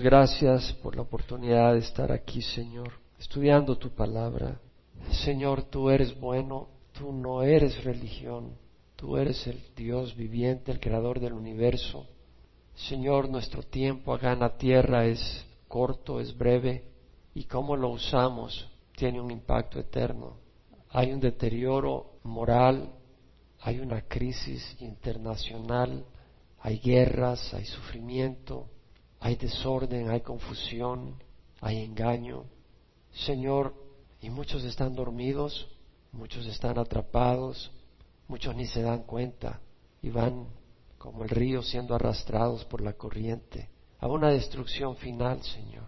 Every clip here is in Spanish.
Gracias por la oportunidad de estar aquí, Señor, estudiando tu palabra. Señor, tú eres bueno, tú no eres religión, tú eres el Dios viviente, el creador del universo. Señor, nuestro tiempo acá en la tierra es corto, es breve, y cómo lo usamos tiene un impacto eterno. Hay un deterioro moral, hay una crisis internacional, hay guerras, hay sufrimiento, hay desorden, hay confusión, hay engaño. Señor, y muchos están dormidos, muchos están atrapados, muchos ni se dan cuenta y van como el río siendo arrastrados por la corriente a una destrucción final, Señor.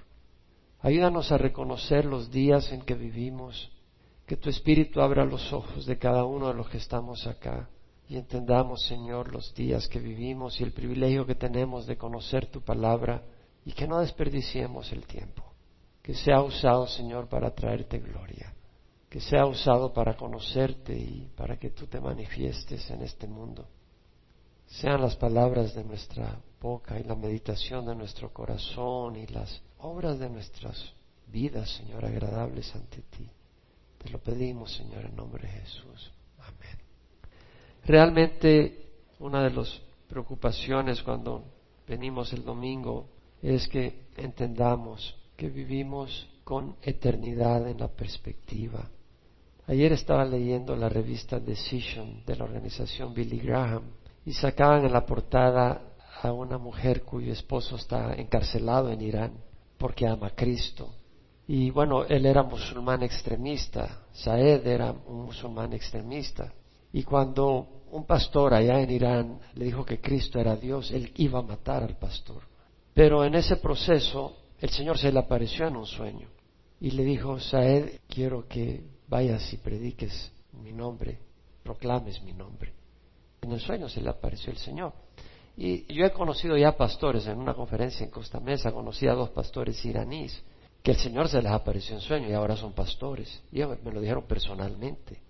Ayúdanos a reconocer los días en que vivimos, que tu Espíritu abra los ojos de cada uno de los que estamos acá y entendamos, Señor, los días que vivimos y el privilegio que tenemos de conocer tu palabra y que no desperdiciemos el tiempo. Que sea usado, Señor, para traerte gloria. Que sea usado para conocerte y para que tú te manifiestes en este mundo. Sean las palabras de nuestra boca y la meditación de nuestro corazón y las obras de nuestras vidas, Señor, agradables ante ti. Te lo pedimos, Señor, en nombre de Jesús. Realmente una de las preocupaciones cuando venimos el domingo es que entendamos que vivimos con eternidad en la perspectiva. Ayer estaba leyendo la revista Decision de la organización Billy Graham y sacaban en la portada a una mujer cuyo esposo está encarcelado en Irán porque ama a Cristo. Y bueno, él era musulmán extremista, Saed era un musulmán extremista. Y cuando un pastor allá en Irán le dijo que Cristo era Dios, él iba a matar al pastor. Pero en ese proceso el Señor se le apareció en un sueño y le dijo, Saed, quiero que vayas y prediques mi nombre, proclames mi nombre. En el sueño se le apareció el Señor. Y yo he conocido ya pastores en una conferencia en Costa Mesa, conocí a dos pastores iraníes, que el Señor se les apareció en sueño y ahora son pastores. Y me lo dijeron personalmente.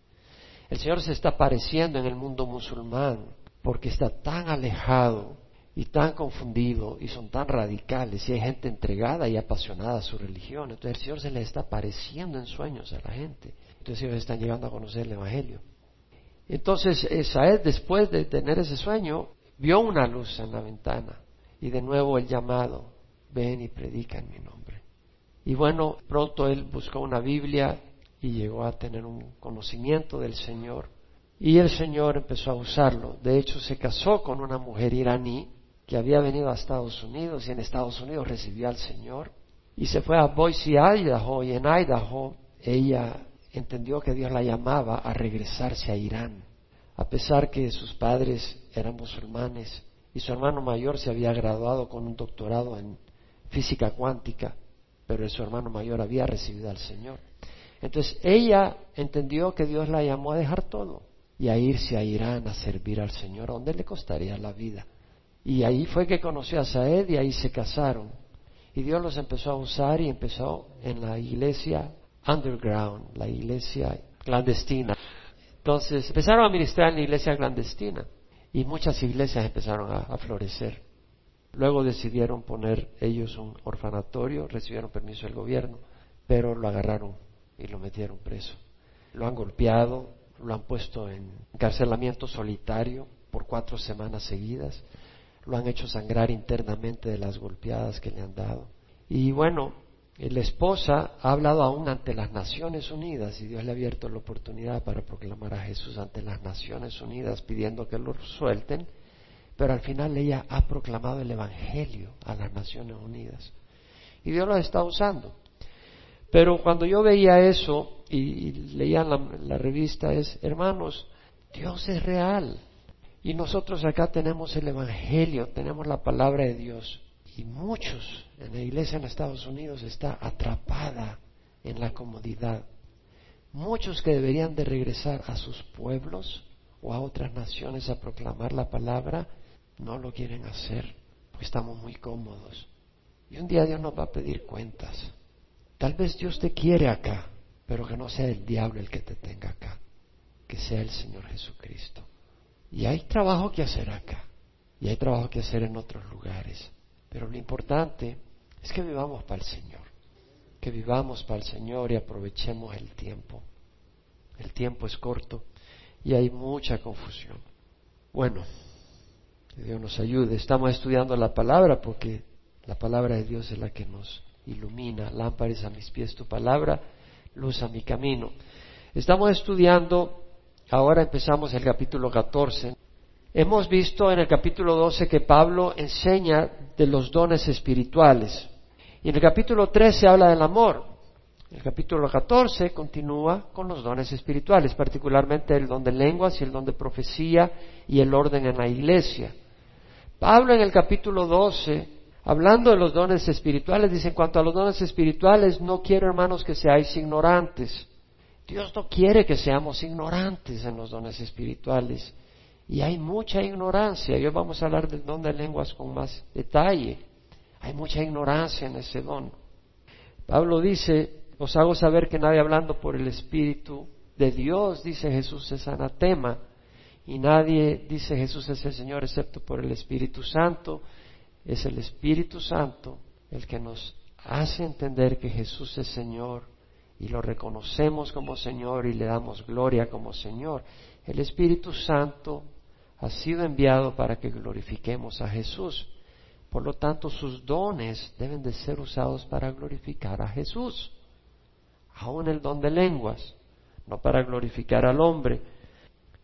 El Señor se está apareciendo en el mundo musulmán porque está tan alejado y tan confundido y son tan radicales y hay gente entregada y apasionada a su religión. Entonces el Señor se les está apareciendo en sueños a la gente. Entonces ellos están llegando a conocer el Evangelio. Entonces Saed después de tener ese sueño vio una luz en la ventana y de nuevo el llamado, ven y predica en mi nombre. Y bueno, pronto él buscó una Biblia y llegó a tener un conocimiento del Señor. Y el Señor empezó a usarlo. De hecho, se casó con una mujer iraní que había venido a Estados Unidos y en Estados Unidos recibió al Señor. Y se fue a Boise, Idaho, y en Idaho ella entendió que Dios la llamaba a regresarse a Irán, a pesar que sus padres eran musulmanes y su hermano mayor se había graduado con un doctorado en física cuántica, pero su hermano mayor había recibido al Señor. Entonces ella entendió que Dios la llamó a dejar todo y a irse a Irán a servir al Señor, donde le costaría la vida. Y ahí fue que conoció a Saed y ahí se casaron. Y Dios los empezó a usar y empezó en la iglesia underground, la iglesia clandestina. Entonces empezaron a ministrar en la iglesia clandestina y muchas iglesias empezaron a, a florecer. Luego decidieron poner ellos un orfanatorio, recibieron permiso del gobierno, pero lo agarraron y lo metieron preso. Lo han golpeado, lo han puesto en encarcelamiento solitario por cuatro semanas seguidas, lo han hecho sangrar internamente de las golpeadas que le han dado. Y bueno, la esposa ha hablado aún ante las Naciones Unidas y Dios le ha abierto la oportunidad para proclamar a Jesús ante las Naciones Unidas pidiendo que lo suelten, pero al final ella ha proclamado el Evangelio a las Naciones Unidas. Y Dios lo está usando. Pero cuando yo veía eso y, leía la, la revista es, hermanos, Dios es real. Y nosotros acá tenemos el Evangelio, tenemos la palabra de Dios. Y muchos en la iglesia en Estados Unidos está atrapada en la comodidad. Muchos que deberían de regresar a sus pueblos o a otras naciones a proclamar la palabra, no lo quieren hacer, porque estamos muy cómodos. Y un día Dios nos va a pedir cuentas. Tal vez Dios te quiere acá, pero que no sea el diablo el que te tenga acá, que sea el Señor Jesucristo. Y hay trabajo que hacer acá, y hay trabajo que hacer en otros lugares. Pero lo importante es que vivamos para el Señor, que vivamos para el Señor y aprovechemos el tiempo. El tiempo es corto y hay mucha confusión. Bueno, que Dios nos ayude. Estamos estudiando la palabra porque la palabra de Dios es la que nos ilumina. Lámparas a mis pies tu palabra, luz a mi camino. Estamos estudiando, ahora empezamos el capítulo 14. Hemos visto en el capítulo 12 que Pablo enseña de los dones espirituales. Y en el capítulo 13 habla del amor. El capítulo 14 continúa con los dones espirituales, particularmente el don de lenguas y el don de profecía y el orden en la iglesia. Pablo en el capítulo 12, hablando de los dones espirituales, dice, en cuanto a los dones espirituales, no quiero, hermanos, que seáis ignorantes. Dios no quiere que seamos ignorantes en los dones espirituales. Y hay mucha ignorancia. Hoy vamos a hablar del don de lenguas con más detalle. Hay mucha ignorancia en ese don. Pablo dice, os hago saber que nadie hablando por el Espíritu de Dios, dice Jesús, es anatema. Y nadie, dice Jesús, es el Señor excepto por el Espíritu Santo. Es el Espíritu Santo el que nos hace entender que Jesús es Señor y lo reconocemos como Señor y le damos gloria como Señor. El Espíritu Santo ha sido enviado para que glorifiquemos a Jesús. Por lo tanto, sus dones deben de ser usados para glorificar a Jesús aún el don de lenguas, no para glorificar al hombre.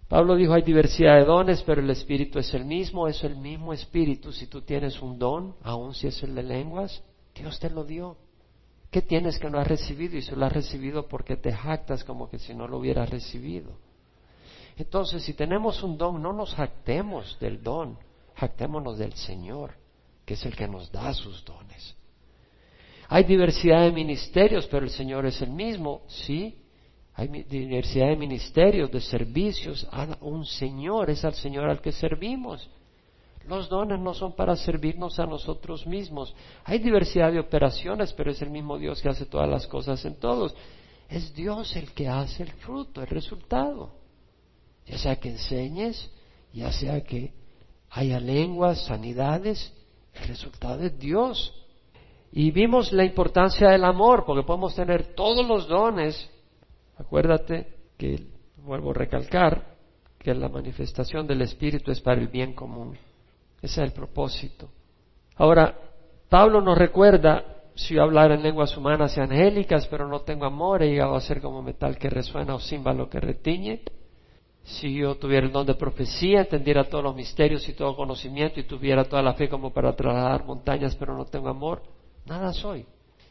Pablo dijo, hay diversidad de dones, pero el Espíritu es el mismo, es el mismo Espíritu. Si tú tienes un don, aun si es el de lenguas, Dios te lo dio. ¿Qué tienes que no has recibido? Y si lo has recibido porque te jactas como que si no lo hubieras recibido. Entonces, si tenemos un don, no nos jactemos del don, jactémonos del Señor, que es el que nos da sus dones. Hay diversidad de ministerios, pero el Señor es el mismo, sí. Hay diversidad de ministerios, de servicios. A un Señor es al Señor al que servimos. Los dones no son para servirnos a nosotros mismos. Hay diversidad de operaciones, pero es el mismo Dios que hace todas las cosas en todos. Es Dios el que hace el fruto, el resultado. Ya sea que enseñes, ya sea que haya lenguas, sanidades, el resultado es Dios. Y vimos la importancia del amor, porque podemos tener todos los dones. Acuérdate que, vuelvo a recalcar, que la manifestación del Espíritu es para el bien común. Ese es el propósito. Ahora, Pablo nos recuerda, si yo hablara en lenguas humanas y angélicas, pero no tengo amor, he llegado a ser como metal que resuena o címbalo que retiñe. Si yo tuviera el don de profecía, entendiera todos los misterios y todo conocimiento y tuviera toda la fe como para trasladar montañas, pero no tengo amor, nada soy.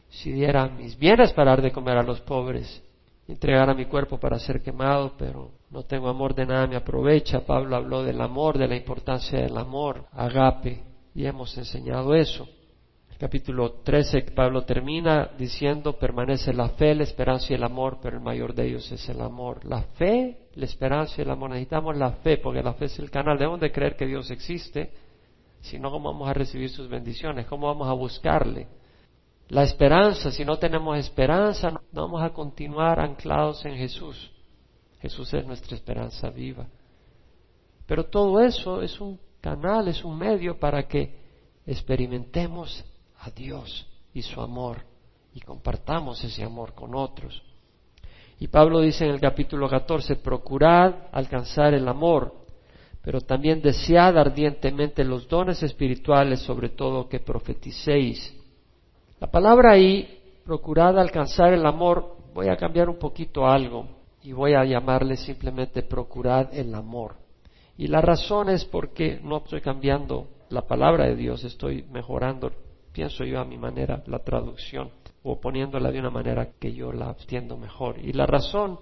Si diera mis bienes para dar de comer a los pobres, entregara mi cuerpo para ser quemado, pero no tengo amor de nada me aprovecha. Pablo habló del amor, de la importancia del amor, agape, y hemos enseñado eso. El capítulo 13, Pablo termina diciendo, permanece la fe, la esperanza y el amor, pero el mayor de ellos es el amor. La fe, la esperanza y el amor. Necesitamos la fe, porque la fe es el canal. Debemos de creer que Dios existe, si no, ¿cómo vamos a recibir sus bendiciones? ¿Cómo vamos a buscarle? La esperanza, si no tenemos esperanza, no vamos a continuar anclados en Jesús. Jesús es nuestra esperanza viva. Pero todo eso es un canal, es un medio para que experimentemos a Dios y su amor y compartamos ese amor con otros. Y Pablo dice en el capítulo 14, procurad alcanzar el amor, pero también desead ardientemente los dones espirituales, sobre todo que profeticéis la palabra ahí, procurad alcanzar el amor, voy a cambiar un poquito algo y voy a llamarle simplemente procurad el amor. Y la razón es porque no estoy cambiando la palabra de Dios, estoy mejorando, pienso yo a mi manera, la traducción o poniéndola de una manera que yo la entiendo mejor. Y la razón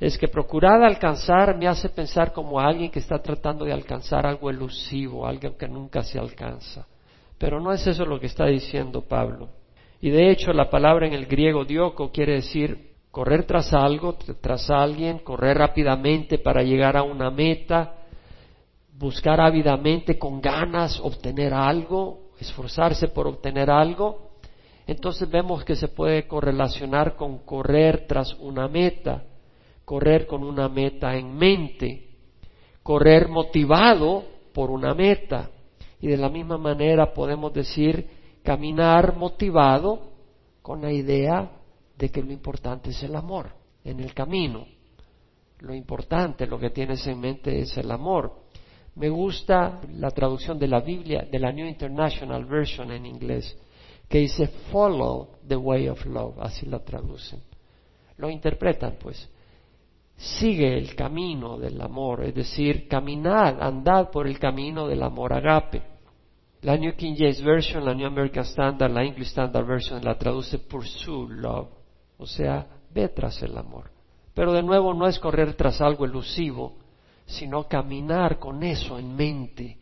es que procurad alcanzar me hace pensar como alguien que está tratando de alcanzar algo elusivo, algo que nunca se alcanza. Pero no es eso lo que está diciendo Pablo. Y de hecho la palabra en el griego dioko quiere decir correr tras algo, tras alguien, correr rápidamente para llegar a una meta, buscar ávidamente con ganas obtener algo, esforzarse por obtener algo. Entonces vemos que se puede correlacionar con correr tras una meta, correr con una meta en mente, correr motivado por una meta. Y de la misma manera podemos decir caminar motivado con la idea de que lo importante es el amor en el camino. Lo importante, lo que tienes en mente es el amor. Me gusta la traducción de la Biblia, de la New International Version en inglés, que dice follow the way of love, así la traducen. Lo interpretan pues. Sigue el camino del amor, es decir, caminar, andad por el camino del amor agape. La New King James Version, la New American Standard, la English Standard Version la traduce pursue love, o sea, ve tras el amor. Pero de nuevo no es correr tras algo elusivo, sino caminar con eso en mente.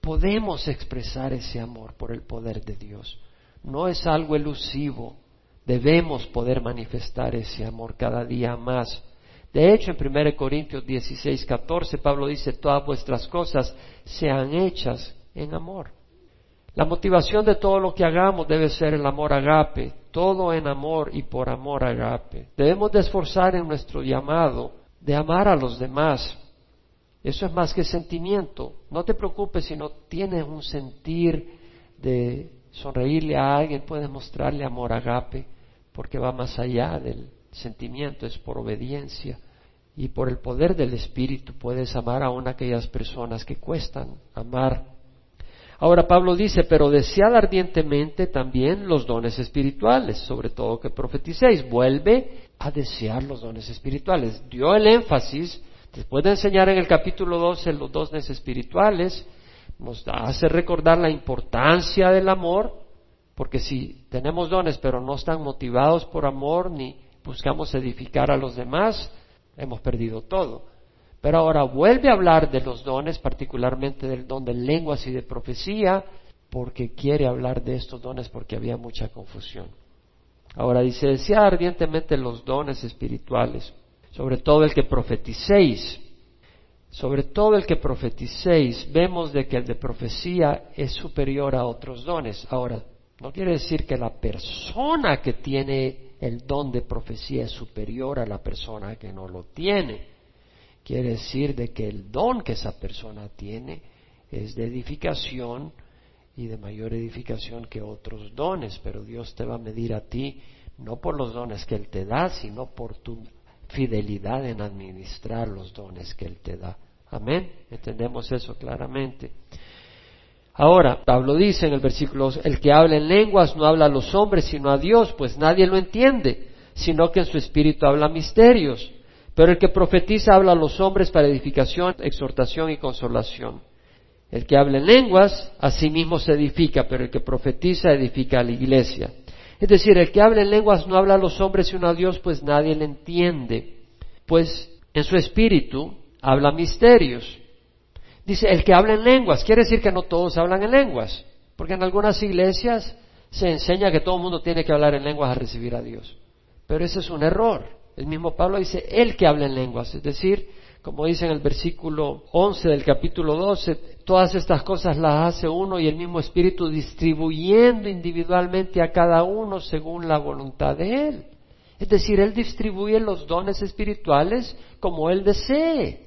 Podemos expresar ese amor por el poder de Dios. No es algo elusivo. Debemos poder manifestar ese amor cada día más. De hecho, en 1 Corintios 16, 14, Pablo dice, todas vuestras cosas sean hechas en amor. La motivación de todo lo que hagamos debe ser el amor agape, todo en amor y por amor agape. Debemos de esforzar en nuestro llamado de amar a los demás. Eso es más que sentimiento. No te preocupes si no tienes un sentir de sonreírle a alguien, puedes mostrarle amor agape, porque va más allá del sentimiento, es por obediencia. Y por el poder del Espíritu puedes amar a una de aquellas personas que cuestan amar Ahora Pablo dice, pero desead ardientemente también los dones espirituales, sobre todo que profeticéis. Vuelve a desear los dones espirituales. Dio el énfasis, después de enseñar en el capítulo 12 los dones espirituales, nos hace recordar la importancia del amor, porque si tenemos dones pero no están motivados por amor ni buscamos edificar a los demás, hemos perdido todo. Pero ahora vuelve a hablar de los dones, particularmente del don de lenguas y de profecía, porque quiere hablar de estos dones porque había mucha confusión. Ahora dice, decía ardientemente los dones espirituales, sobre todo el que profeticéis. Sobre todo el que profeticéis, vemos de que el de profecía es superior a otros dones. Ahora, no quiere decir que la persona que tiene el don de profecía es superior a la persona que no lo tiene. Quiere decir de que el don que esa persona tiene es de edificación y de mayor edificación que otros dones, pero Dios te va a medir a ti no por los dones que Él te da, sino por tu fidelidad en administrar los dones que Él te da. Amén. Entendemos eso claramente. Ahora, Pablo dice en el versículo, el que habla en lenguas no habla a los hombres, sino a Dios, pues nadie lo entiende, sino que en su espíritu habla misterios. Pero el que profetiza habla a los hombres para edificación, exhortación y consolación. El que habla en lenguas, a sí mismo se edifica, pero el que profetiza edifica a la iglesia. Es decir, el que habla en lenguas no habla a los hombres sino a Dios, pues nadie le entiende. Pues en su espíritu habla misterios. Dice, el que habla en lenguas, quiere decir que no todos hablan en lenguas, porque en algunas iglesias se enseña que todo el mundo tiene que hablar en lenguas a recibir a Dios. Pero ese es un error. El mismo Pablo dice, el que habla en lenguas, es decir, como dice en el versículo 11 del capítulo 12, todas estas cosas las hace uno y el mismo Espíritu distribuyendo individualmente a cada uno según la voluntad de Él. Es decir, Él distribuye los dones espirituales como Él desee.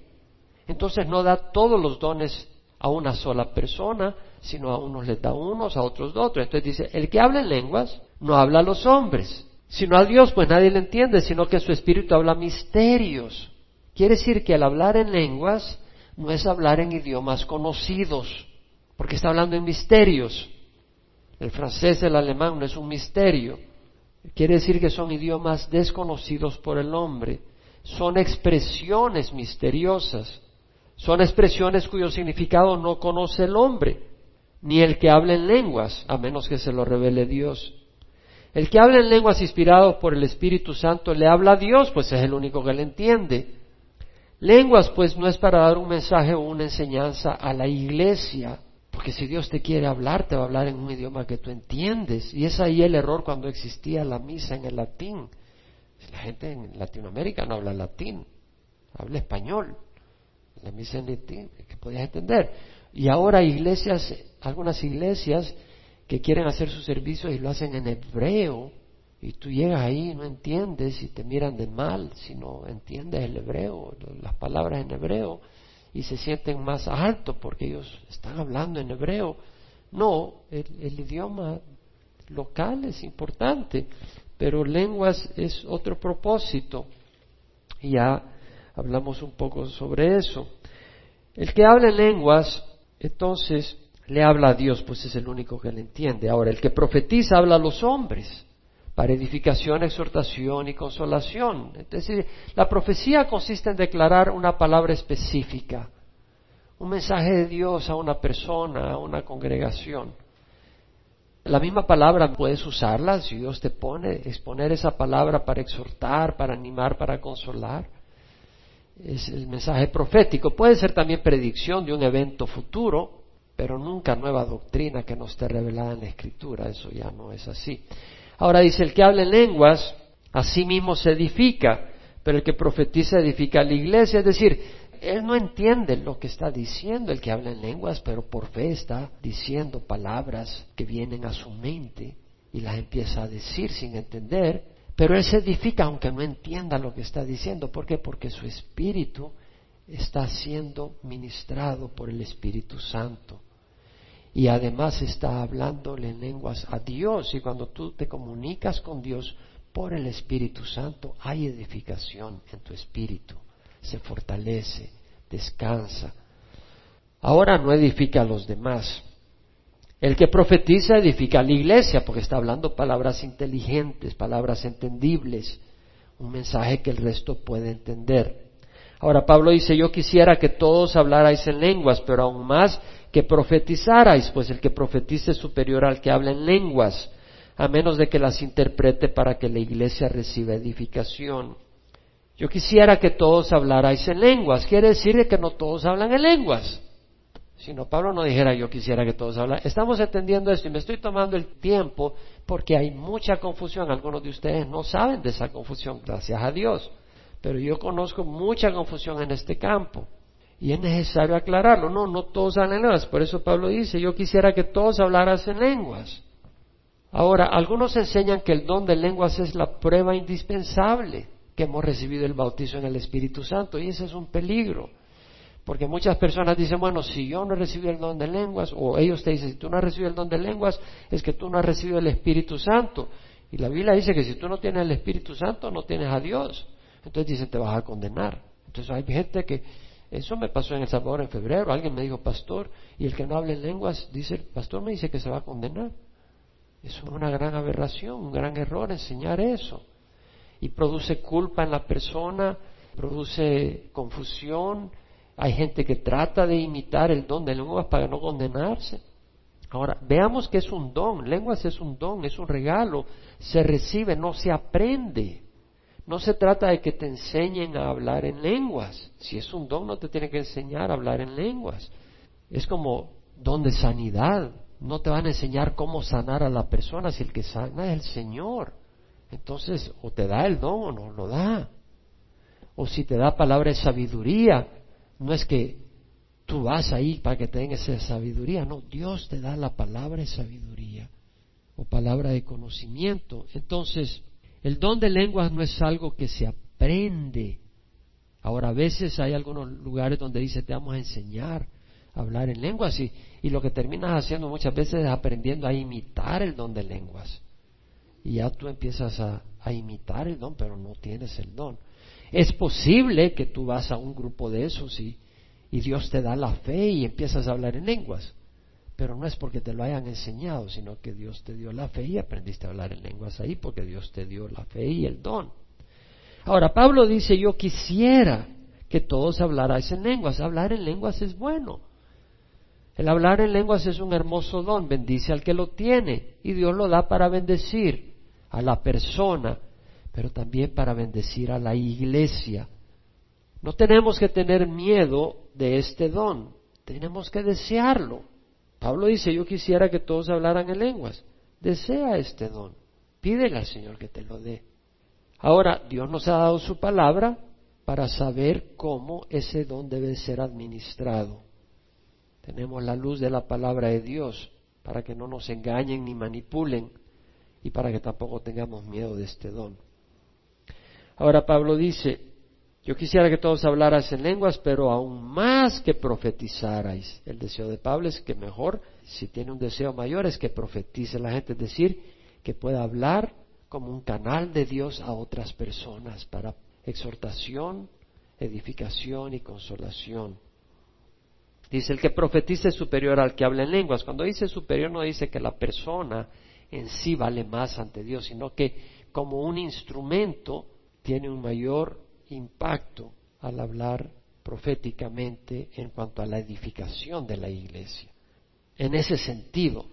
Entonces no da todos los dones a una sola persona, sino a unos les da unos, a otros otros. Entonces dice, el que habla en lenguas no habla a los hombres, sino a Dios, pues nadie le entiende, sino que su espíritu habla misterios. Quiere decir que al hablar en lenguas no es hablar en idiomas conocidos, porque está hablando en misterios. El francés, el alemán no es un misterio. Quiere decir que son idiomas desconocidos por el hombre. Son expresiones misteriosas. Son expresiones cuyo significado no conoce el hombre, ni el que habla en lenguas, a menos que se lo revele Dios. El que habla en lenguas inspirado por el Espíritu Santo le habla a Dios, pues es el único que le entiende. Lenguas, pues, no es para dar un mensaje o una enseñanza a la iglesia, porque si Dios te quiere hablar, te va a hablar en un idioma que tú entiendes. Y es ahí el error cuando existía la misa en el latín. La gente en Latinoamérica no habla latín, habla español. La misa en latín, que podías entender. Y ahora iglesias, algunas iglesias, que quieren hacer sus servicios y lo hacen en hebreo, y tú llegas ahí y no entiendes y te miran de mal si no entiendes el hebreo, las palabras en hebreo, y se sienten más altos porque ellos están hablando en hebreo. No, el, idioma locales, importante, pero lenguas es otro propósito. Ya hablamos un poco sobre eso. El que habla en lenguas, entonces, le habla a Dios, pues es el único que le entiende. Ahora, el que profetiza habla a los hombres para edificación, exhortación y consolación. Es decir, la profecía consiste en declarar una palabra específica, un mensaje de Dios a una persona, a una congregación. La misma palabra puedes usarla si Dios te pone, exponer esa palabra para exhortar, para animar, para consolar. Es el mensaje profético. Puede ser también predicción de un evento futuro, pero nunca nueva doctrina que no esté revelada en la Escritura. Eso ya no es así. Ahora dice, el que habla en lenguas, a sí mismo se edifica, pero el que profetiza edifica a la iglesia. Es decir, él no entiende lo que está diciendo el que habla en lenguas, pero por fe está diciendo palabras que vienen a su mente y las empieza a decir sin entender, pero él se edifica aunque no entienda lo que está diciendo. ¿Por qué? Porque su espíritu está siendo ministrado por el Espíritu Santo y además está hablándole en lenguas a Dios y cuando tú te comunicas con Dios por el Espíritu Santo hay edificación en tu espíritu, se fortalece, descansa. Ahora no edifica a los demás. El que profetiza edifica a la iglesia porque está hablando palabras inteligentes, palabras entendibles, un mensaje que el resto puede entender. Ahora Pablo dice, yo quisiera que todos hablarais en lenguas, pero aún más que profetizarais, pues el que profetice es superior al que habla en lenguas, a menos de que las interprete para que la iglesia reciba edificación. Yo quisiera que todos hablarais en lenguas, quiere decir que no todos hablan en lenguas. Si no, Pablo no dijera yo quisiera que todos hablaran. Estamos entendiendo esto y me estoy tomando el tiempo porque hay mucha confusión. Algunos de ustedes no saben de esa confusión, gracias a Dios. Pero yo conozco mucha confusión en este campo. Y es necesario aclararlo. No, no todos hablan lenguas. Por eso Pablo dice, yo quisiera que todos hablaran en lenguas. Ahora, algunos enseñan que el don de lenguas es la prueba indispensable que hemos recibido el bautizo en el Espíritu Santo. Y ese es un peligro. Porque muchas personas dicen, bueno, si yo no he recibido el don de lenguas, o ellos te dicen, si tú no has recibido el don de lenguas, es que tú no has recibido el Espíritu Santo. Y la Biblia dice que si tú no tienes el Espíritu Santo, no tienes a Dios. Entonces dicen, te vas a condenar. Entonces hay gente que eso me pasó en El Salvador en febrero. Alguien me dijo, pastor, y el que no hable en lenguas, dice, el pastor me dice que se va a condenar. Eso es una gran aberración, un gran error enseñar eso. Y produce culpa en la persona, produce confusión. Hay gente que trata de imitar el don de lenguas para no condenarse. Ahora, veamos que es un don. Lenguas es un don, es un regalo. Se recibe, no se aprende. No se trata de que te enseñen a hablar en lenguas. Si es un don, no te tiene que enseñar a hablar en lenguas. Es como don de sanidad. No te van a enseñar cómo sanar a la persona si el que sana es el Señor. Entonces, o te da el don o no lo da. O si te da palabra de sabiduría, no es que tú vas ahí para que tengas esa sabiduría. No, Dios te da la palabra de sabiduría o palabra de conocimiento. Entonces, el don de lenguas no es algo que se aprende. Ahora, a veces hay algunos lugares donde dice te vamos a enseñar a hablar en lenguas y, lo que terminas haciendo muchas veces es aprendiendo a imitar el don de lenguas. Y ya tú empiezas a, imitar el don, pero no tienes el don. Es posible que tú vas a un grupo de esos y Dios te da la fe y empiezas a hablar en lenguas pero no es porque te lo hayan enseñado, sino que Dios te dio la fe y aprendiste a hablar en lenguas ahí porque Dios te dio la fe y el don. Ahora, Pablo dice, yo quisiera que todos hablarais en lenguas. Hablar en lenguas es bueno. El hablar en lenguas es un hermoso don, bendice al que lo tiene y Dios lo da para bendecir a la persona, pero también para bendecir a la iglesia. No tenemos que tener miedo de este don, tenemos que desearlo. Pablo dice, yo quisiera que todos hablaran en lenguas. Desea este don. Pídele al Señor que te lo dé. Ahora, Dios nos ha dado su palabra para saber cómo ese don debe ser administrado. Tenemos la luz de la palabra de Dios para que no nos engañen ni manipulen y para que tampoco tengamos miedo de este don. Ahora Pablo dice, yo quisiera que todos hablaras en lenguas, pero aún más que profetizarais. El deseo de Pablo es que mejor, si tiene un deseo mayor, es que profetice la gente, es decir, que pueda hablar como un canal de Dios a otras personas para exhortación, edificación y consolación. Dice, el que profetice es superior al que habla en lenguas. Cuando dice superior no dice que la persona en sí vale más ante Dios, sino que como un instrumento tiene un mayor impacto al hablar proféticamente en cuanto a la edificación de la iglesia. En ese sentido,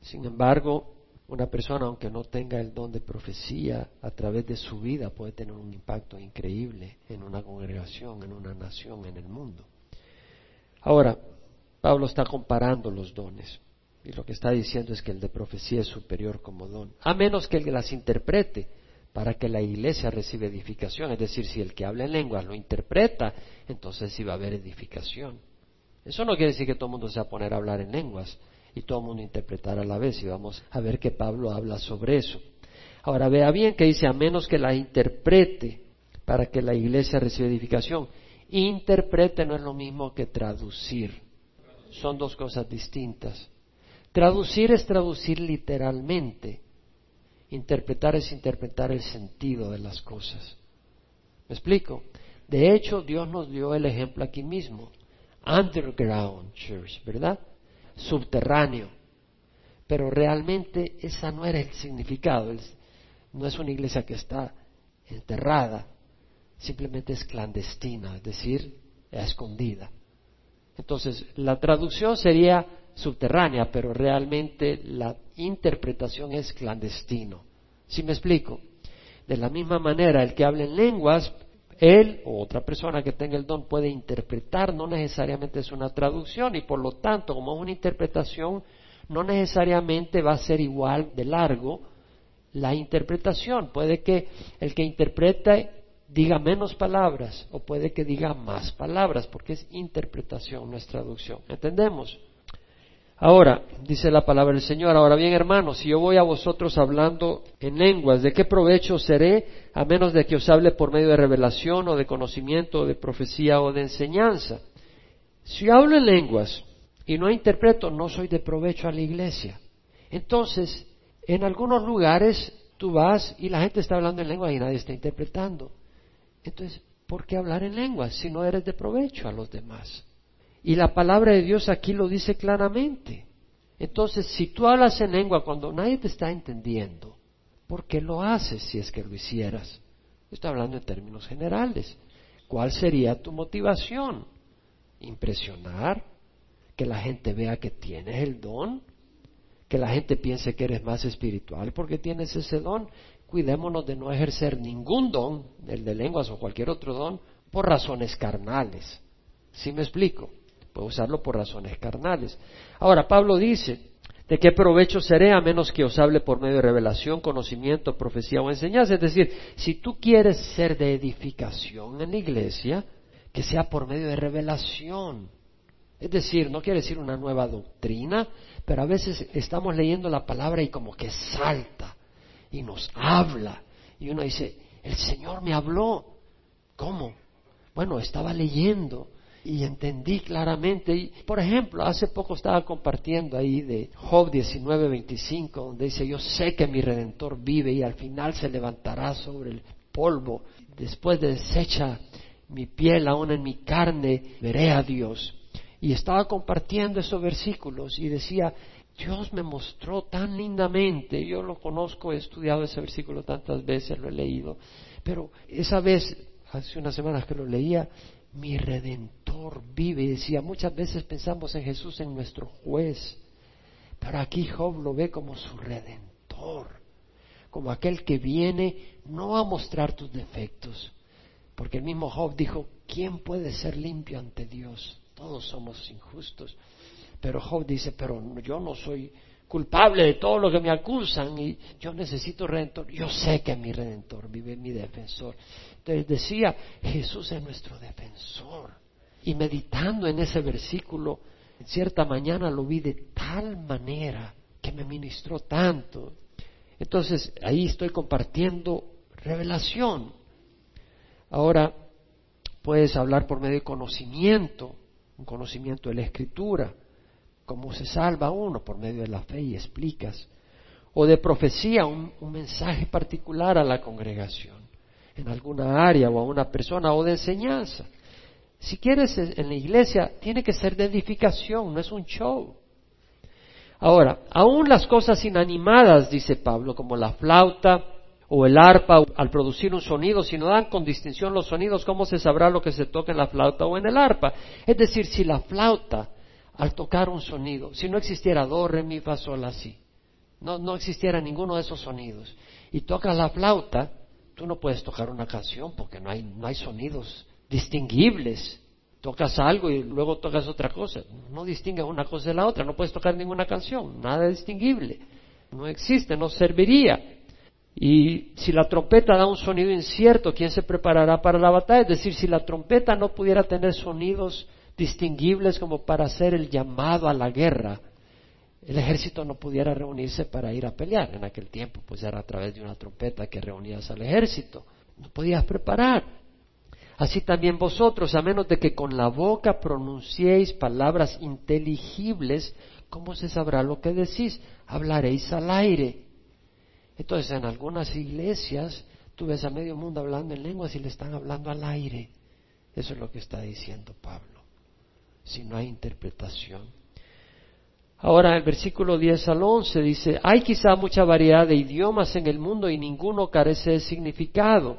sin embargo, una persona, aunque no tenga el don de profecía, a través de su vida puede tener un impacto increíble en una congregación, en una nación, en el mundo. Ahora, Pablo está comparando los dones y lo que está diciendo es que el de profecía es superior como don, a menos que el que las interprete para que la iglesia reciba edificación. Es decir, si el que habla en lenguas lo interpreta, entonces sí va a haber edificación. Eso no quiere decir que todo el mundo se va a poner a hablar en lenguas y todo el mundo interpretar a la vez y vamos a ver que Pablo habla sobre eso. Ahora vea bien que dice a menos que la interprete para que la iglesia reciba edificación. Interprete no es lo mismo que traducir. Son dos cosas distintas. Traducir es traducir literalmente. Interpretar es interpretar el sentido de las cosas. ¿Me explico? De hecho, Dios nos dio el ejemplo aquí mismo. Underground Church, ¿verdad? Subterráneo. Pero realmente esa no era el significado. No es una iglesia que está enterrada simplemente es clandestina, es decir, escondida. Entonces, la traducción sería subterránea, pero realmente la interpretación es clandestino. ¿Sí me explico? De la misma manera, el que habla en lenguas, él o otra persona que tenga el don puede interpretar, no necesariamente es una traducción y por lo tanto, como es una interpretación, no necesariamente va a ser igual de largo la interpretación. Puede que el que interpreta diga menos palabras o puede que diga más palabras, porque es interpretación, no es traducción. ¿Entendemos? Ahora, dice la palabra del Señor, ahora bien hermanos, si yo voy a vosotros hablando en lenguas, ¿de qué provecho seré a menos de que os hable por medio de revelación o de conocimiento o de profecía o de enseñanza? Si hablo en lenguas y no interpreto, no soy de provecho a la iglesia. Entonces, en algunos lugares tú vas y la gente está hablando en lengua y nadie está interpretando. Entonces, ¿por qué hablar en lenguas si no eres de provecho a los demás? Y la palabra de Dios aquí lo dice claramente. Entonces, si tú hablas en lengua cuando nadie te está entendiendo, ¿por qué lo haces si es que lo hicieras? Estoy hablando en términos generales. ¿Cuál sería tu motivación? ¿Impresionar? ¿Que la gente vea que tienes el don? ¿Que la gente piense que eres más espiritual porque tienes ese don? cuidémonos de no ejercer ningún don, el de lenguas o cualquier otro don, por razones carnales. ¿Sí me explico? Puedo usarlo por razones carnales. Ahora, Pablo dice, ¿de qué provecho seré a menos que os hable por medio de revelación, conocimiento, profecía o enseñanza? Es decir, si tú quieres ser de edificación en la iglesia, que sea por medio de revelación. Es decir, no quiere decir una nueva doctrina, pero a veces estamos leyendo la palabra y como que salta y nos habla. Y uno dice, el Señor me habló. ¿Cómo? Bueno, estaba leyendo y entendí claramente. Y, por ejemplo, hace poco estaba compartiendo ahí de Job 19:25, donde dice, yo sé que mi redentor vive y al final se levantará sobre el polvo. Después de deshecha mi piel, aún en mi carne, veré a Dios. Y estaba compartiendo esos versículos y decía, Dios me mostró tan lindamente, yo lo conozco, he estudiado ese versículo tantas veces, lo he leído, pero esa vez, hace unas semanas que lo leía, mi redentor vive y decía, muchas veces pensamos en Jesús en nuestro juez, pero aquí Job lo ve como su redentor, como aquel que viene no a mostrar tus defectos, porque el mismo Job dijo, ¿quién puede ser limpio ante Dios? Todos somos injustos. Pero Job dice, pero yo no soy culpable de todo lo que me acusan y yo necesito redentor. Yo sé que mi redentor vive mi defensor. Entonces decía, Jesús es nuestro defensor. Y meditando en ese versículo, en cierta mañana lo vi de tal manera que me ministró tanto. Entonces ahí estoy compartiendo revelación. Ahora puedes hablar por medio de conocimiento, un conocimiento de la escritura cómo se salva uno por medio de la fe y explicas. o de profecía, un, mensaje particular a la congregación, en alguna área o a una persona, o de enseñanza. Si quieres en la iglesia, tiene que ser de edificación, no es un show. Ahora, aún las cosas inanimadas, dice Pablo, como la flauta o el arpa, al producir un sonido, si no dan con distinción los sonidos, ¿cómo se sabrá lo que se toca en la flauta o en el arpa? Es decir, si la flauta, al tocar un sonido, si no existiera do, re, mi, fa, sol, así, no, no existiera ninguno de esos sonidos, y tocas la flauta, tú no puedes tocar una canción porque no hay, no hay sonidos distinguibles. Tocas algo y luego tocas otra cosa. No distingues una cosa de la otra. No puedes tocar ninguna canción. Nada distinguible. No existe, no serviría. Y si la trompeta da un sonido incierto, ¿quién se preparará para la batalla? Es decir, si la trompeta no pudiera tener sonidos distinguibles como para hacer el llamado a la guerra, el ejército no pudiera reunirse para ir a pelear. En aquel tiempo, pues era a través de una trompeta que reunías al ejército. No podías preparar. Así también vosotros, a menos de que con la boca pronunciéis palabras inteligibles, ¿cómo se sabrá lo que decís? Hablaréis al aire. Entonces, en algunas iglesias, tú ves a medio mundo hablando en lenguas y le están hablando al aire. Eso es lo que está diciendo Pablo. Si no hay interpretación. Ahora, el versículo 10 al 11 dice, hay quizá mucha variedad de idiomas en el mundo y ninguno carece de significado.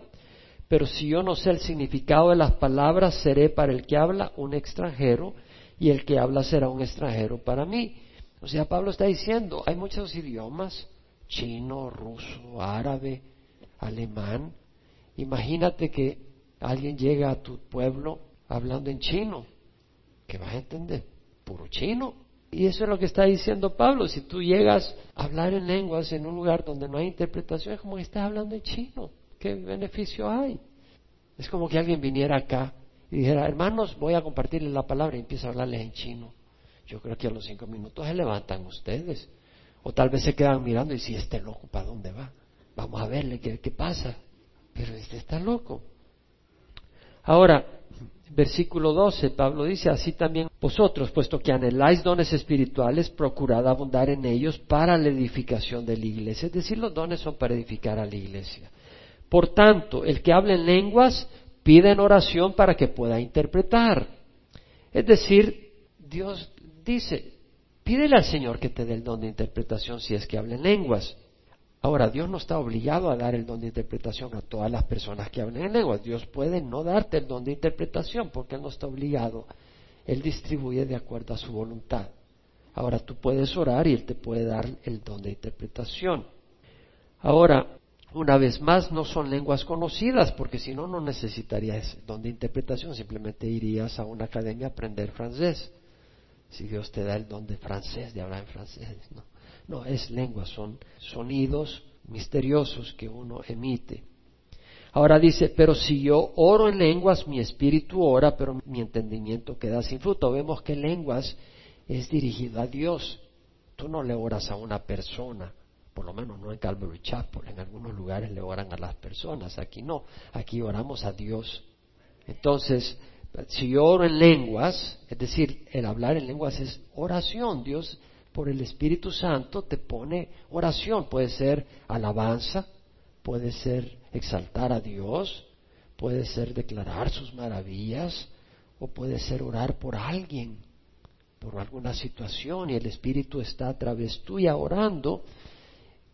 Pero si yo no sé el significado de las palabras, seré para el que habla un extranjero y el que habla será un extranjero para mí. O sea, Pablo está diciendo, hay muchos idiomas, chino, ruso, árabe, alemán. Imagínate que alguien llega a tu pueblo hablando en chino, que vas a entender, puro chino. Y eso es lo que está diciendo Pablo. Si tú llegas a hablar en lenguas en un lugar donde no hay interpretación, es como que estás hablando en chino. ¿Qué beneficio hay? Es como que alguien viniera acá y dijera, hermanos, voy a compartirles la palabra y empieza a hablarles en chino. Yo creo que a los cinco minutos se levantan ustedes. O tal vez se quedan mirando y si este loco, ¿para dónde va? Vamos a verle qué, qué pasa. Pero este está loco. Ahora, versículo 12, Pablo dice, así también vosotros, puesto que anheláis dones espirituales, procurad abundar en ellos para la edificación de la iglesia. Es decir, los dones son para edificar a la iglesia. Por tanto, el que habla en lenguas pide en oración para que pueda interpretar. Es decir, Dios dice, pídele al Señor que te dé el don de interpretación si es que habla en lenguas. Ahora, Dios no está obligado a dar el don de interpretación a todas las personas que hablan en lenguas. Dios puede no darte el don de interpretación porque Él no está obligado. Él distribuye de acuerdo a su voluntad. Ahora tú puedes orar y Él te puede dar el don de interpretación. Ahora, una vez más, no son lenguas conocidas, porque si no, no necesitarías don de interpretación, simplemente irías a una academia a aprender francés. Si Dios te da el don de francés, de hablar en francés, no. No, es lengua, son sonidos misteriosos que uno emite. Ahora dice, pero si yo oro en lenguas, mi espíritu ora, pero mi entendimiento queda sin fruto. Vemos que lenguas es dirigido a Dios. Tú no le oras a una persona, por lo menos no en Calvary Chapel, en algunos lugares le oran a las personas, aquí no, aquí oramos a Dios. Entonces, si yo oro en lenguas, es decir, el hablar en lenguas es oración, Dios por el Espíritu Santo te pone oración, puede ser alabanza, puede ser exaltar a Dios, puede ser declarar sus maravillas, o puede ser orar por alguien, por alguna situación, y el Espíritu está a través tuya orando,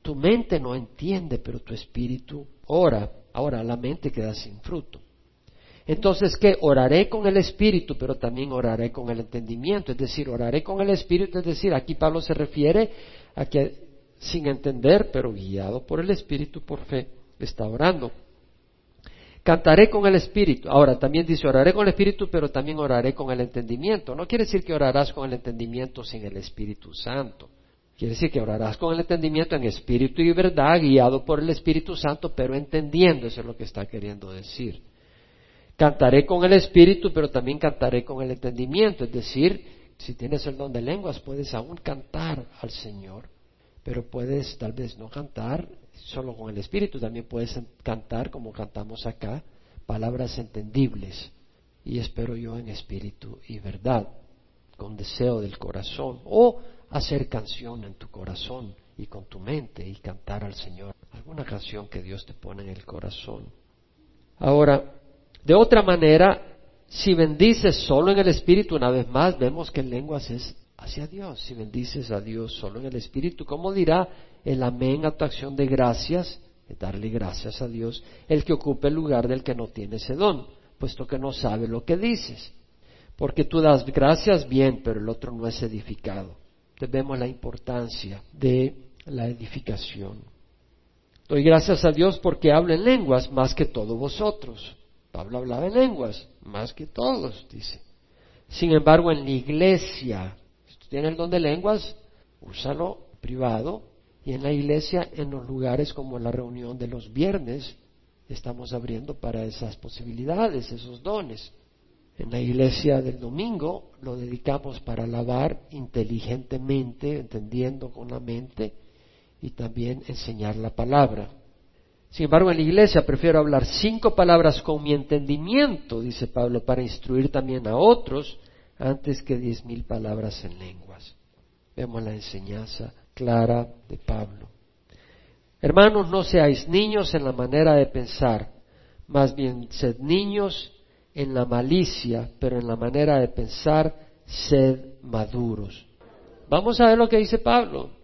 tu mente no entiende, pero tu espíritu ora. Ahora la mente queda sin fruto. Entonces, ¿qué? Oraré con el espíritu, pero también oraré con el entendimiento. Es decir, oraré con el espíritu, es decir, aquí Pablo se refiere a que sin entender, pero guiado por el espíritu, por fe, está orando. Cantaré con el espíritu. Ahora, también dice, oraré con el espíritu, pero también oraré con el entendimiento. No quiere decir que orarás con el entendimiento sin el Espíritu Santo. Quiere decir que orarás con el entendimiento en espíritu y verdad, guiado por el Espíritu Santo, pero entendiendo, eso es lo que está queriendo decir. Cantaré con el espíritu, pero también cantaré con el entendimiento, es decir, si tienes el don de lenguas, puedes aún cantar al Señor, pero puedes tal vez no cantar solo con el espíritu, también puedes cantar como cantamos acá, palabras entendibles, y espero yo en espíritu y verdad, con deseo del corazón, o hacer canción en tu corazón y con tu mente y cantar al Señor. Alguna canción que Dios te pone en el corazón. Ahora, de otra manera, si bendices solo en el Espíritu, una vez más vemos que en lenguas es hacia Dios. Si bendices a Dios solo en el Espíritu, ¿cómo dirá el amén a tu acción de gracias? darle gracias a Dios, el que ocupe el lugar del que no tiene ese don, puesto que no sabe lo que dices. Porque tú das gracias bien, pero el otro no es edificado. Debemos la importancia de la edificación. Doy gracias a Dios porque hablo en lenguas más que todos vosotros. Pablo hablaba en lenguas más que todos, dice. Sin embargo, en la iglesia, si tú tienes el don de lenguas, úsalo privado y en la iglesia, en los lugares como la reunión de los viernes, estamos abriendo para esas posibilidades, esos dones. En la iglesia del domingo lo dedicamos para alabar inteligentemente, entendiendo con la mente y también enseñar la palabra. Sin embargo, en la iglesia prefiero hablar cinco palabras con mi entendimiento, dice Pablo, para instruir también a otros antes que diez mil palabras en lenguas. Vemos la enseñanza clara de Pablo. Hermanos, no seáis niños en la manera de pensar, más bien sed niños en la malicia, pero en la manera de pensar, sed maduros. Vamos a ver lo que dice Pablo.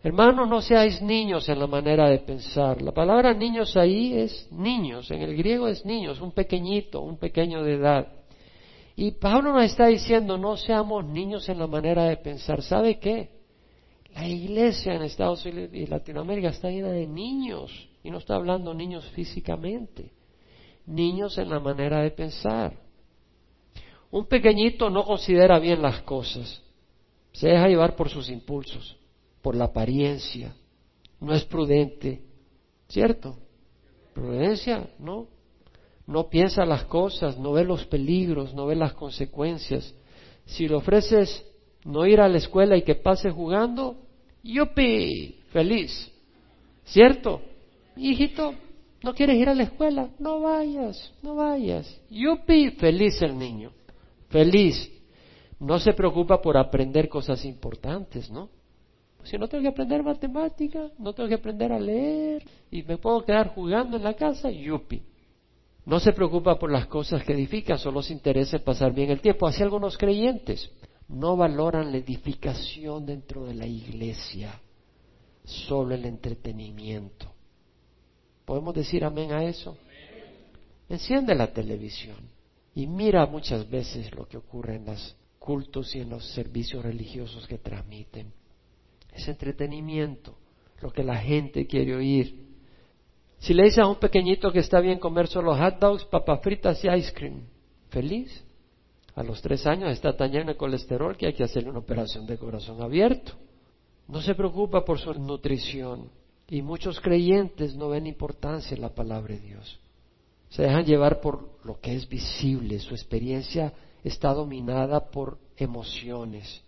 Hermanos, no seáis niños en la manera de pensar. La palabra niños ahí es niños, en el griego es niños, un pequeñito, un pequeño de edad. Y Pablo nos está diciendo, no seamos niños en la manera de pensar. ¿Sabe qué? La iglesia en Estados Unidos y Latinoamérica está llena de niños, y no está hablando niños físicamente, niños en la manera de pensar. Un pequeñito no considera bien las cosas, se deja llevar por sus impulsos, por la apariencia, no es prudente, ¿cierto? Prudencia, ¿no? No piensa las cosas, no ve los peligros, no ve las consecuencias. Si le ofreces no ir a la escuela y que pase jugando, yupi, feliz. ¿Cierto? Hijito, ¿no quieres ir a la escuela? No vayas, no vayas. Yupi, feliz el niño. Feliz. No se preocupa por aprender cosas importantes, ¿no? Si no tengo que aprender matemática, no tengo que aprender a leer y me puedo quedar jugando en la casa, yupi. No se preocupa por las cosas que edifican, solo se interesa en pasar bien el tiempo. Así algunos creyentes no valoran la edificación dentro de la iglesia, solo el entretenimiento. ¿Podemos decir amén a eso? Enciende la televisión y mira muchas veces lo que ocurre en los cultos y en los servicios religiosos que transmiten. Es entretenimiento, lo que la gente quiere oír. Si le dices a un pequeñito que está bien comer solo hot dogs, papas fritas y ice cream, ¿feliz? a los tres años está tan lleno de colesterol que hay que hacerle una operación de corazón abierto. No se preocupa por su nutrición y muchos creyentes no ven importancia en la palabra de Dios. Se dejan llevar por lo que es visible, su experiencia está dominada por emociones.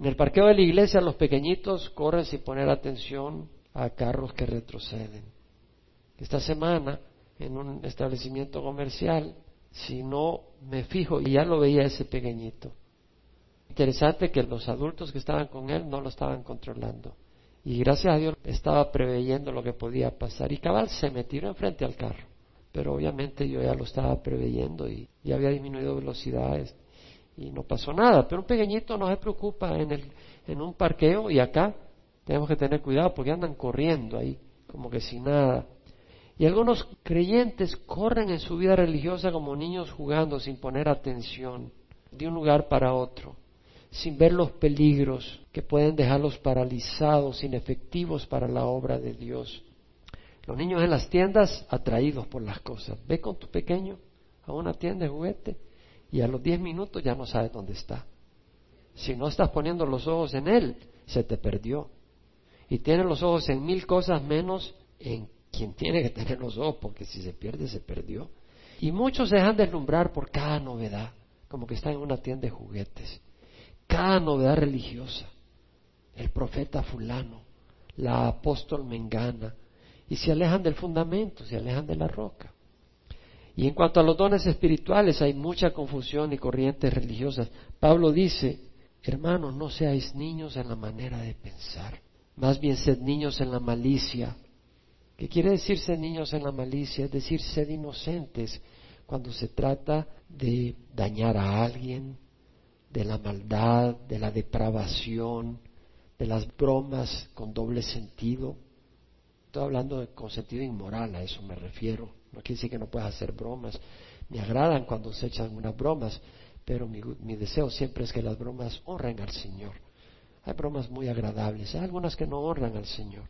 En el parqueo de la iglesia los pequeñitos corren sin poner atención a carros que retroceden. Esta semana, en un establecimiento comercial, si no me fijo, y ya lo veía ese pequeñito. Interesante que los adultos que estaban con él no lo estaban controlando. Y gracias a Dios estaba preveyendo lo que podía pasar. Y cabal se metió enfrente al carro. Pero obviamente yo ya lo estaba preveyendo y ya había disminuido velocidades y no pasó nada. Pero un pequeñito no se preocupa en, el, en un parqueo y acá tenemos que tener cuidado porque andan corriendo ahí como que sin nada. Y algunos creyentes corren en su vida religiosa como niños jugando sin poner atención de un lugar para otro, sin ver los peligros que pueden dejarlos paralizados, inefectivos para la obra de Dios. Los niños en las tiendas atraídos por las cosas. Ve con tu pequeño a una tienda de juguete y a los diez minutos ya no sabes dónde está. Si no estás poniendo los ojos en él, se te perdió. Y tiene los ojos en mil cosas menos en quien tiene que tener los ojos, porque si se pierde, se perdió. Y muchos se dejan deslumbrar por cada novedad, como que están en una tienda de juguetes. Cada novedad religiosa. El profeta fulano, la apóstol mengana, y se alejan del fundamento, se alejan de la roca. Y en cuanto a los dones espirituales, hay mucha confusión y corrientes religiosas. Pablo dice, hermanos, no seáis niños en la manera de pensar Más bien sed niños en la malicia. ¿Qué quiere decir ser niños en la malicia? Es decir, sed inocentes cuando se trata de dañar a alguien, de la maldad, de la depravación, de las bromas con doble sentido. Estoy hablando de, con sentido inmoral, a eso me refiero. No quiere decir que no puedas hacer bromas. Me agradan cuando se echan unas bromas, pero mi, mi deseo siempre es que las bromas honren al Señor. Hay bromas muy agradables, hay algunas que no honran al Señor.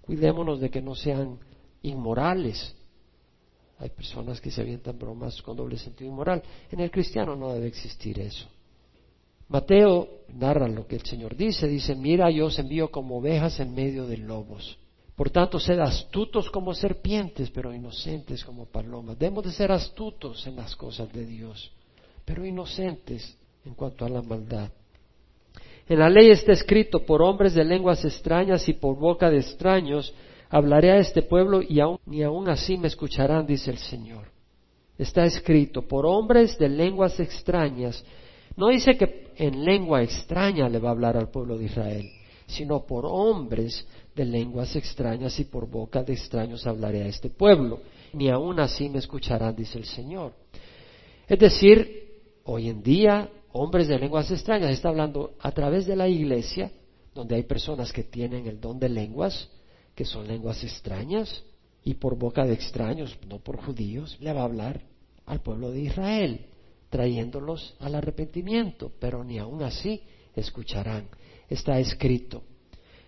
Cuidémonos de que no sean inmorales. Hay personas que se avientan bromas con doble sentido inmoral. En el cristiano no debe existir eso. Mateo narra lo que el Señor dice, dice, mira, yo os envío como ovejas en medio de lobos. Por tanto, sed astutos como serpientes, pero inocentes como palomas. Debemos de ser astutos en las cosas de Dios, pero inocentes en cuanto a la maldad. En la ley está escrito, por hombres de lenguas extrañas y por boca de extraños, hablaré a este pueblo y aún, ni aún así me escucharán, dice el Señor. Está escrito, por hombres de lenguas extrañas. No dice que en lengua extraña le va a hablar al pueblo de Israel, sino por hombres de lenguas extrañas y por boca de extraños hablaré a este pueblo. Ni aún así me escucharán, dice el Señor. Es decir, hoy en día, hombres de lenguas extrañas, está hablando a través de la iglesia, donde hay personas que tienen el don de lenguas, que son lenguas extrañas, y por boca de extraños, no por judíos, le va a hablar al pueblo de Israel, trayéndolos al arrepentimiento, pero ni aún así escucharán. Está escrito.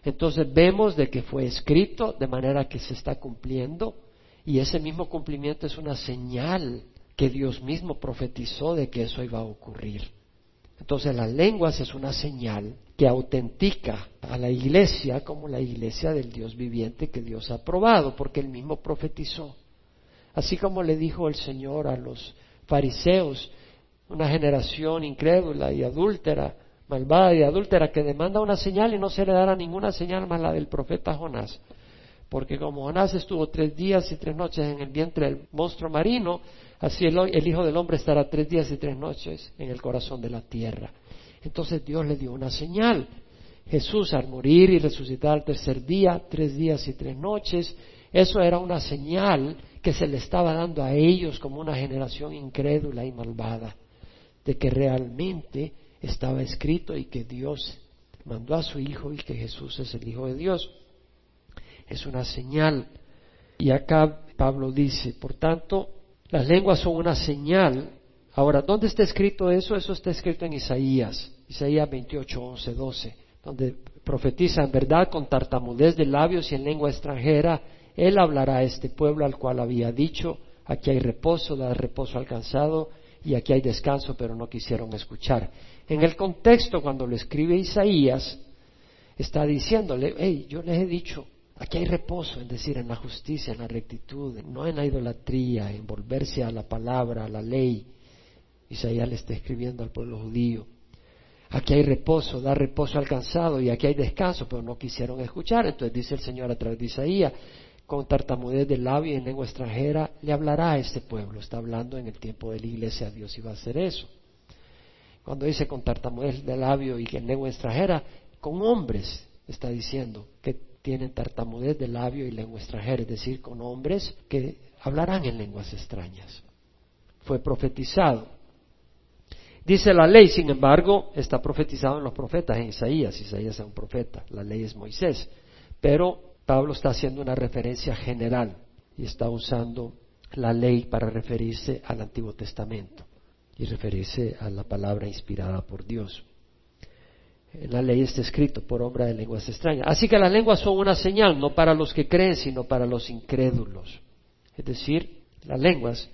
Entonces vemos de que fue escrito de manera que se está cumpliendo y ese mismo cumplimiento es una señal que Dios mismo profetizó de que eso iba a ocurrir. Entonces las lenguas es una señal que autentica a la iglesia como la iglesia del Dios viviente que Dios ha aprobado, porque él mismo profetizó. Así como le dijo el Señor a los fariseos, una generación incrédula y adúltera, malvada y adúltera que demanda una señal y no se le dará ninguna señal más la del profeta Jonás. Porque como Jonás estuvo tres días y tres noches en el vientre del monstruo marino, así el, el Hijo del Hombre estará tres días y tres noches en el corazón de la tierra. Entonces Dios le dio una señal. Jesús al morir y resucitar al tercer día, tres días y tres noches, eso era una señal que se le estaba dando a ellos como una generación incrédula y malvada, de que realmente estaba escrito y que Dios mandó a su Hijo y que Jesús es el Hijo de Dios. Es una señal. Y acá Pablo dice, por tanto, las lenguas son una señal. Ahora, ¿dónde está escrito eso? Eso está escrito en Isaías, Isaías 28, 11, 12, donde profetiza en verdad con tartamudez de labios y en lengua extranjera, Él hablará a este pueblo al cual había dicho, aquí hay reposo, da reposo alcanzado, y aquí hay descanso, pero no quisieron escuchar. En el contexto, cuando lo escribe Isaías, está diciéndole, hey, yo les he dicho, aquí hay reposo, es decir, en la justicia, en la rectitud, no en la idolatría, en volverse a la palabra, a la ley. Isaías le está escribiendo al pueblo judío. Aquí hay reposo, da reposo alcanzado y aquí hay descanso, pero no quisieron escuchar. Entonces dice el Señor a través de Isaías, con tartamudez de labio y en lengua extranjera, le hablará a este pueblo. Está hablando en el tiempo de la iglesia, Dios iba a hacer eso. Cuando dice con tartamudez de labio y en lengua extranjera, con hombres está diciendo que tienen tartamudez de labio y lengua extranjera, es decir, con hombres que hablarán en lenguas extrañas. Fue profetizado. Dice la ley, sin embargo, está profetizado en los profetas, en Isaías. Isaías es un profeta, la ley es Moisés. Pero Pablo está haciendo una referencia general y está usando la ley para referirse al Antiguo Testamento y referirse a la palabra inspirada por Dios. En la ley está escrito por obra de lenguas extrañas. Así que las lenguas son una señal, no para los que creen, sino para los incrédulos. Es decir, las lenguas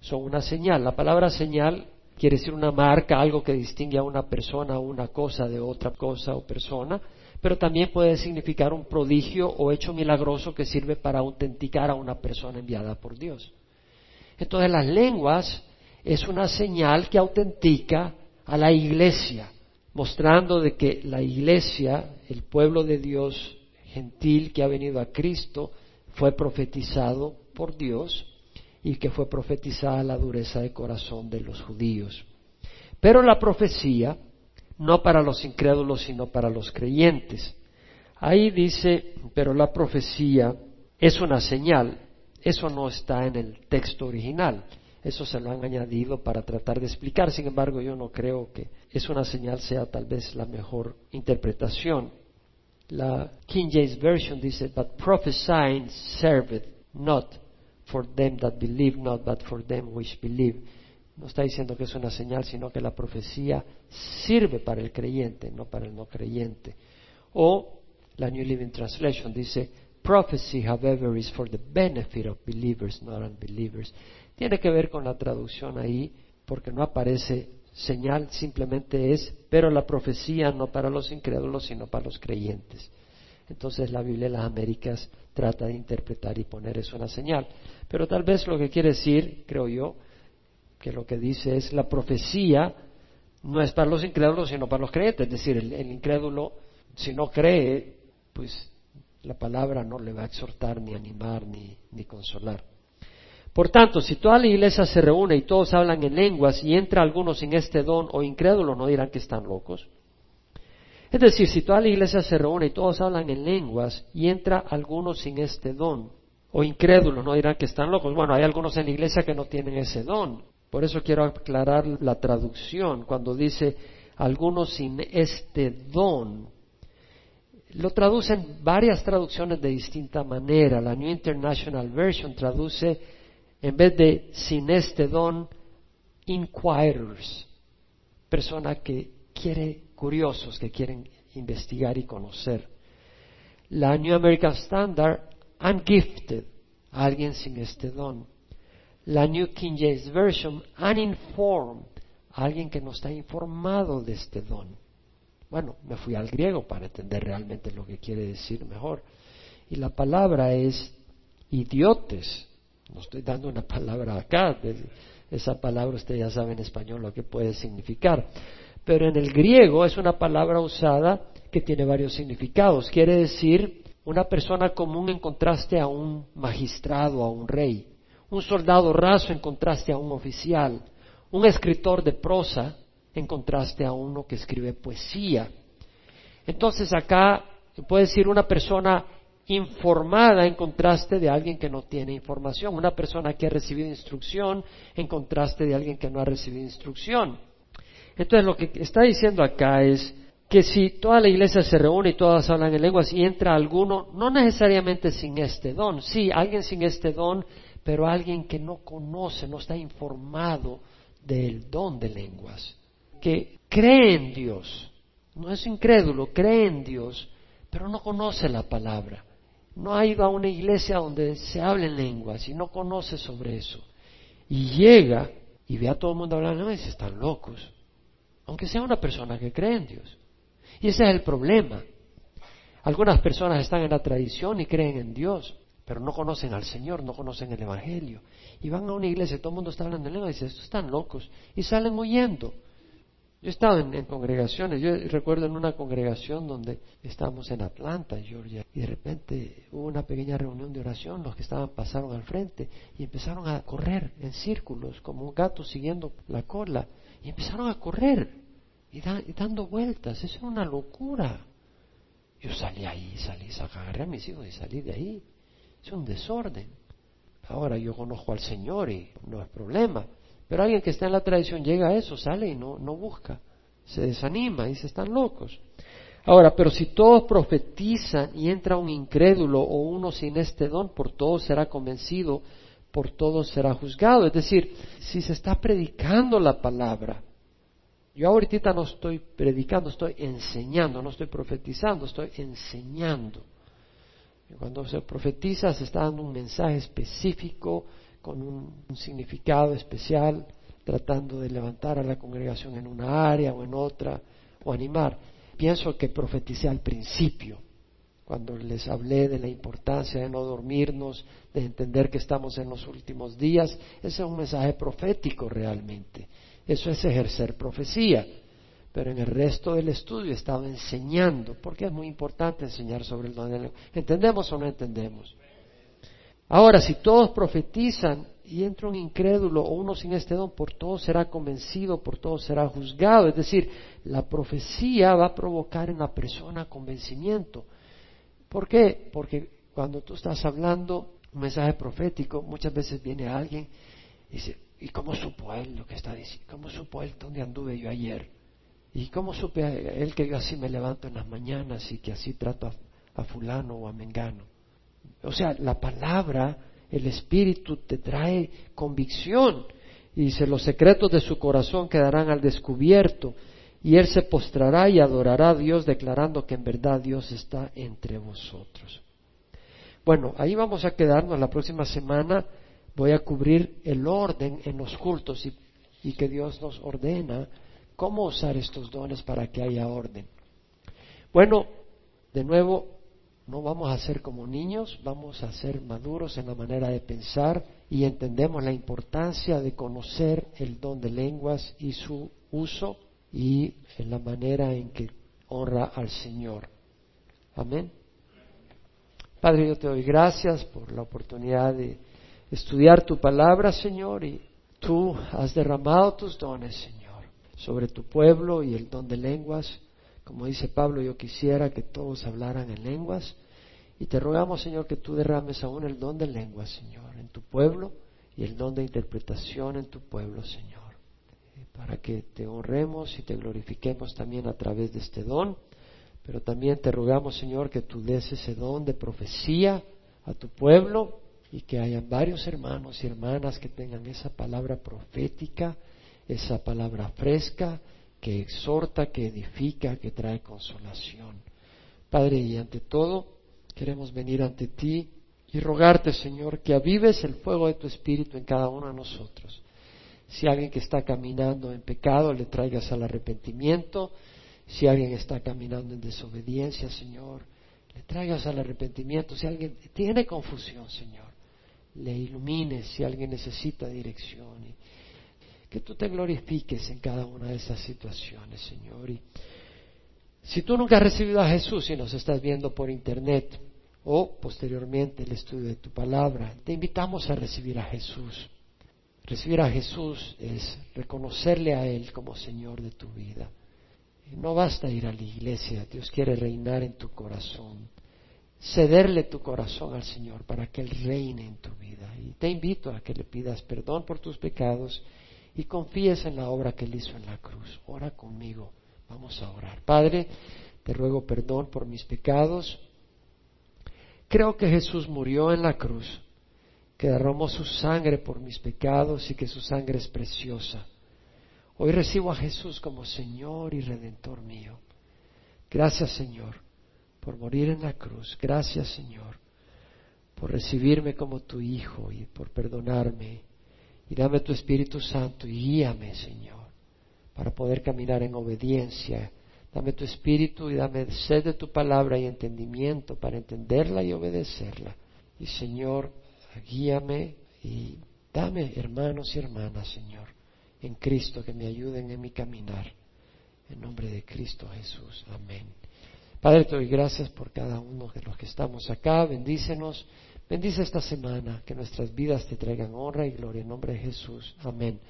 son una señal. La palabra señal quiere decir una marca, algo que distingue a una persona o una cosa de otra cosa o persona pero también puede significar un prodigio o hecho milagroso que sirve para autenticar a una persona enviada por Dios. Entonces las lenguas es una señal que autentica a la iglesia, mostrando de que la iglesia, el pueblo de Dios gentil que ha venido a Cristo, fue profetizado por Dios y que fue profetizada la dureza de corazón de los judíos. Pero la profecía no para los incrédulos, sino para los creyentes. Ahí dice, pero la profecía es una señal. Eso no está en el texto original. Eso se lo han añadido para tratar de explicar. Sin embargo, yo no creo que es una señal sea tal vez la mejor interpretación. La King James Version dice, But prophesying serveth not for them that believe not, but for them which believe. No está diciendo que es una señal, sino que la profecía sirve para el creyente, no para el no creyente. O la New Living Translation dice, Prophecy, however, is for the benefit of believers, not unbelievers. Tiene que ver con la traducción ahí, porque no aparece señal, simplemente es, pero la profecía no para los incrédulos, sino para los creyentes. Entonces la Biblia de las Américas trata de interpretar y poner eso una señal. Pero tal vez lo que quiere decir, creo yo, que lo que dice es la profecía no es para los incrédulos, sino para los creyentes. Es decir, el, el incrédulo, si no cree, pues la palabra no le va a exhortar, ni animar, ni, ni consolar. Por tanto, si toda la iglesia se reúne y todos hablan en lenguas y entra alguno sin este don o incrédulo, no dirán que están locos. Es decir, si toda la iglesia se reúne y todos hablan en lenguas y entra alguno sin este don o incrédulo, no dirán que están locos. Bueno, hay algunos en la iglesia que no tienen ese don. Por eso quiero aclarar la traducción cuando dice algunos sin este don. Lo traducen varias traducciones de distinta manera. La New International Version traduce, en vez de sin este don, inquirers, persona que quiere, curiosos, que quieren investigar y conocer. La New American Standard, ungifted, alguien sin este don. La New King James Version, uninformed, alguien que no está informado de este don. Bueno, me fui al griego para entender realmente lo que quiere decir mejor. Y la palabra es idiotes. No estoy dando una palabra acá. esa palabra usted ya sabe en español lo que puede significar. Pero en el griego es una palabra usada que tiene varios significados. Quiere decir una persona común en contraste a un magistrado, a un rey. Un soldado raso en contraste a un oficial. Un escritor de prosa en contraste a uno que escribe poesía. Entonces acá puede decir una persona informada en contraste de alguien que no tiene información, una persona que ha recibido instrucción en contraste de alguien que no ha recibido instrucción. Entonces lo que está diciendo acá es que si toda la iglesia se reúne y todas hablan en lenguas y entra alguno, no necesariamente sin este don, sí, alguien sin este don, pero alguien que no conoce, no está informado del don de lenguas que cree en Dios, no es incrédulo, cree en Dios, pero no conoce la palabra. No ha ido a una iglesia donde se hable en lenguas y no conoce sobre eso. Y llega y ve a todo el mundo lenguas y dice, están locos. Aunque sea una persona que cree en Dios. Y ese es el problema. Algunas personas están en la tradición y creen en Dios, pero no conocen al Señor, no conocen el Evangelio. Y van a una iglesia, y todo el mundo está hablando en lengua y dicen, estos están locos. Y salen huyendo. Yo he estado en, congregaciones, yo recuerdo en una congregación donde estábamos en Atlanta, Georgia, y de repente hubo una pequeña reunión de oración, los que estaban pasaron al frente y empezaron a correr en círculos como un gato siguiendo la cola, y empezaron a correr y, dando vueltas, eso era una locura. Yo salí ahí, salí, agarré a mis hijos y salí de ahí, es un desorden. Ahora yo conozco al Señor y no es problema, pero alguien que está en la tradición llega a eso, sale y no, no busca, se desanima, y dice, están locos. Ahora, pero si todos profetizan y entra un incrédulo o uno sin este don, por todos será convencido, por todos será juzgado. Es decir, si se está predicando la palabra, yo ahorita no estoy predicando, estoy enseñando, no estoy profetizando, estoy enseñando. cuando se profetiza se está dando un mensaje específico, con un, significado especial, tratando de levantar a la congregación en una área o en otra, o animar. Pienso que profeticé al principio, cuando les hablé de la importancia de no dormirnos, de entender que estamos en los últimos días. Ese es un mensaje profético realmente. Eso es ejercer profecía. Pero en el resto del estudio he estado enseñando, porque es muy importante enseñar sobre el don de ¿Entendemos o no entendemos? Ahora, si todos profetizan y entra un incrédulo o uno sin este don, por todo será convencido, por todo será juzgado. Es decir, la profecía va a provocar en la persona convencimiento. ¿Por qué? Porque cuando tú estás hablando un mensaje profético, muchas veces viene alguien y dice, ¿y cómo supo él lo que está diciendo? ¿Cómo supo él dónde anduve yo ayer? ¿Y cómo supe él que yo así me levanto en las mañanas y que así trato a, fulano o a mengano? O sea, la palabra, el Espíritu te trae convicción y dice, los secretos de su corazón quedarán al descubierto y él se postrará y adorará a Dios declarando que en verdad Dios está entre vosotros. Bueno, ahí vamos a quedarnos la próxima semana. Voy a cubrir el orden en los cultos y, y que Dios nos ordena cómo usar estos dones para que haya orden. Bueno, de nuevo, no vamos a ser como niños, vamos a ser maduros en la manera de pensar y entendemos la importancia de conocer el don de lenguas y su uso y en la manera en que honra al Señor. Amén. Padre, yo te doy gracias por la oportunidad de estudiar tu palabra, Señor, y tú has derramado tus dones, Señor, sobre tu pueblo y el don de lenguas. Como dice Pablo, yo quisiera que todos hablaran en lenguas. Y te rogamos, Señor, que tú derrames aún el don de lenguas, Señor, en tu pueblo y el don de interpretación en tu pueblo, Señor, para que te honremos y te glorifiquemos también a través de este don. Pero también te rogamos, Señor, que tú des ese don de profecía a tu pueblo y que haya varios hermanos y hermanas que tengan esa palabra profética, esa palabra fresca, que exhorta, que edifica, que trae consolación. Padre, y ante todo, queremos venir ante ti y rogarte, Señor, que avives el fuego de tu Espíritu en cada uno de nosotros. Si alguien que está caminando en pecado, le traigas al arrepentimiento si alguien está caminando en desobediencia, Señor, le traigas al arrepentimiento. Si alguien tiene confusión, Señor, le ilumines. Si alguien necesita dirección. Que tú te glorifiques en cada una de esas situaciones, Señor. Y si tú nunca has recibido a Jesús y nos estás viendo por internet o posteriormente el estudio de tu palabra, te invitamos a recibir a Jesús. Recibir a Jesús es reconocerle a Él como Señor de tu vida. No basta ir a la iglesia, Dios quiere reinar en tu corazón. Cederle tu corazón al Señor para que Él reine en tu vida. Y te invito a que le pidas perdón por tus pecados y confíes en la obra que Él hizo en la cruz. Ora conmigo, vamos a orar. Padre, te ruego perdón por mis pecados. Creo que Jesús murió en la cruz, que derramó su sangre por mis pecados y que su sangre es preciosa Hoy recibo a Jesús como Señor y Redentor mío. Gracias Señor por morir en la cruz. Gracias Señor por recibirme como tu Hijo y por perdonarme. Y dame tu Espíritu Santo y guíame Señor para poder caminar en obediencia. Dame tu Espíritu y dame sed de tu palabra y entendimiento para entenderla y obedecerla. Y Señor, guíame y dame hermanos y hermanas, Señor en Cristo que me ayuden en mi caminar. En nombre de Cristo Jesús. Amén. Padre, te doy gracias por cada uno de los que estamos acá. Bendícenos. Bendice esta semana. Que nuestras vidas te traigan honra y gloria en nombre de Jesús. Amén.